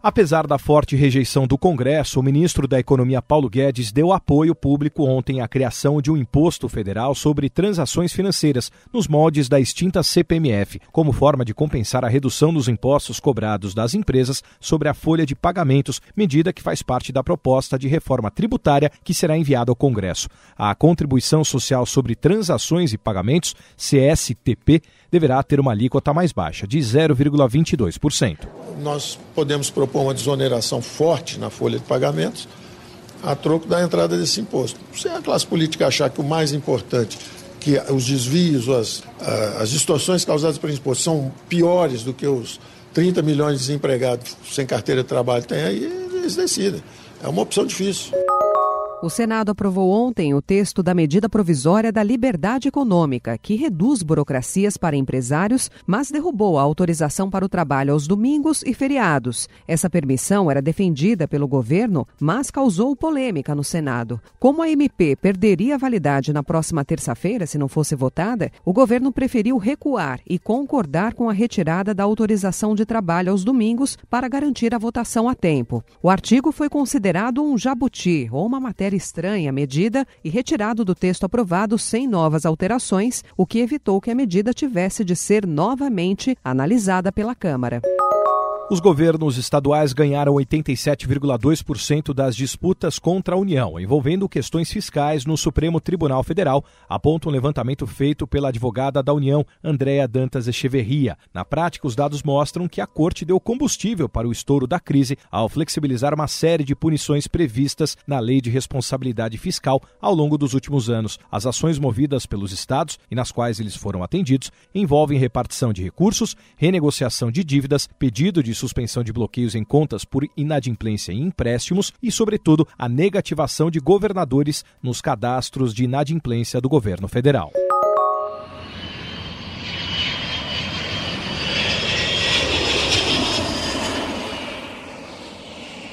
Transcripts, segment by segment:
Apesar da forte rejeição do Congresso, o ministro da Economia Paulo Guedes deu apoio público ontem à criação de um imposto federal sobre transações financeiras, nos moldes da extinta CPMF, como forma de compensar a redução dos impostos cobrados das empresas sobre a folha de pagamentos, medida que faz parte da proposta de reforma tributária que será enviada ao Congresso. A contribuição social sobre transações e pagamentos, CSTP, deverá ter uma alíquota mais baixa, de 0,22%. Nós podemos propor uma desoneração forte na folha de pagamentos a troco da entrada desse imposto. Se a classe política achar que o mais importante, que os desvios, as, as distorções causadas pelo imposto são piores do que os 30 milhões de desempregados sem carteira de trabalho têm, aí eles decidem. É uma opção difícil. O Senado aprovou ontem o texto da medida provisória da liberdade econômica, que reduz burocracias para empresários, mas derrubou a autorização para o trabalho aos domingos e feriados. Essa permissão era defendida pelo governo, mas causou polêmica no Senado. Como a MP perderia validade na próxima terça-feira se não fosse votada, o governo preferiu recuar e concordar com a retirada da autorização de trabalho aos domingos para garantir a votação a tempo. O artigo foi considerado um jabuti ou uma matéria estranha a medida e retirado do texto aprovado sem novas alterações, o que evitou que a medida tivesse de ser novamente analisada pela Câmara. Os governos estaduais ganharam 87,2% das disputas contra a União, envolvendo questões fiscais no Supremo Tribunal Federal, aponta um levantamento feito pela advogada da União, Andréa Dantas Echeverria. Na prática, os dados mostram que a Corte deu combustível para o estouro da crise ao flexibilizar uma série de punições previstas na Lei de Responsabilidade Fiscal ao longo dos últimos anos. As ações movidas pelos estados e nas quais eles foram atendidos envolvem repartição de recursos, renegociação de dívidas, pedido de suspensão de bloqueios em contas por inadimplência em empréstimos e, sobretudo, a negativação de governadores nos cadastros de inadimplência do governo federal.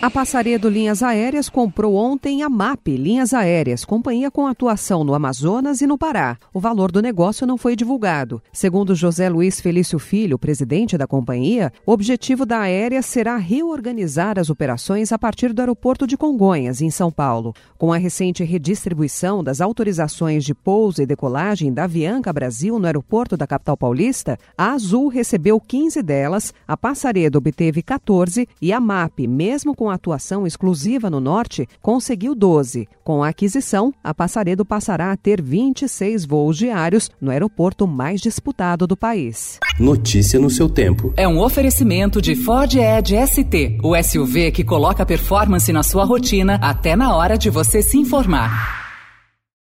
A Passaredo Linhas Aéreas comprou ontem a MAP Linhas Aéreas, companhia com atuação no Amazonas e no Pará. O valor do negócio não foi divulgado. Segundo José Luiz Felício Filho, presidente da companhia, o objetivo da aérea será reorganizar as operações a partir do aeroporto de Congonhas, em São Paulo. Com a recente redistribuição das autorizações de pouso e decolagem da Avianca Brasil no aeroporto da capital paulista, a Azul recebeu 15 delas, a Passaredo obteve 14 e a MAP, mesmo com atuação exclusiva no norte, conseguiu 12. Com a aquisição, a Passaredo passará a ter 26 voos diários no aeroporto mais disputado do país. Notícia no seu tempo. É um oferecimento de Ford Edge ST, o SUV que coloca performance na sua rotina até na hora de você se informar.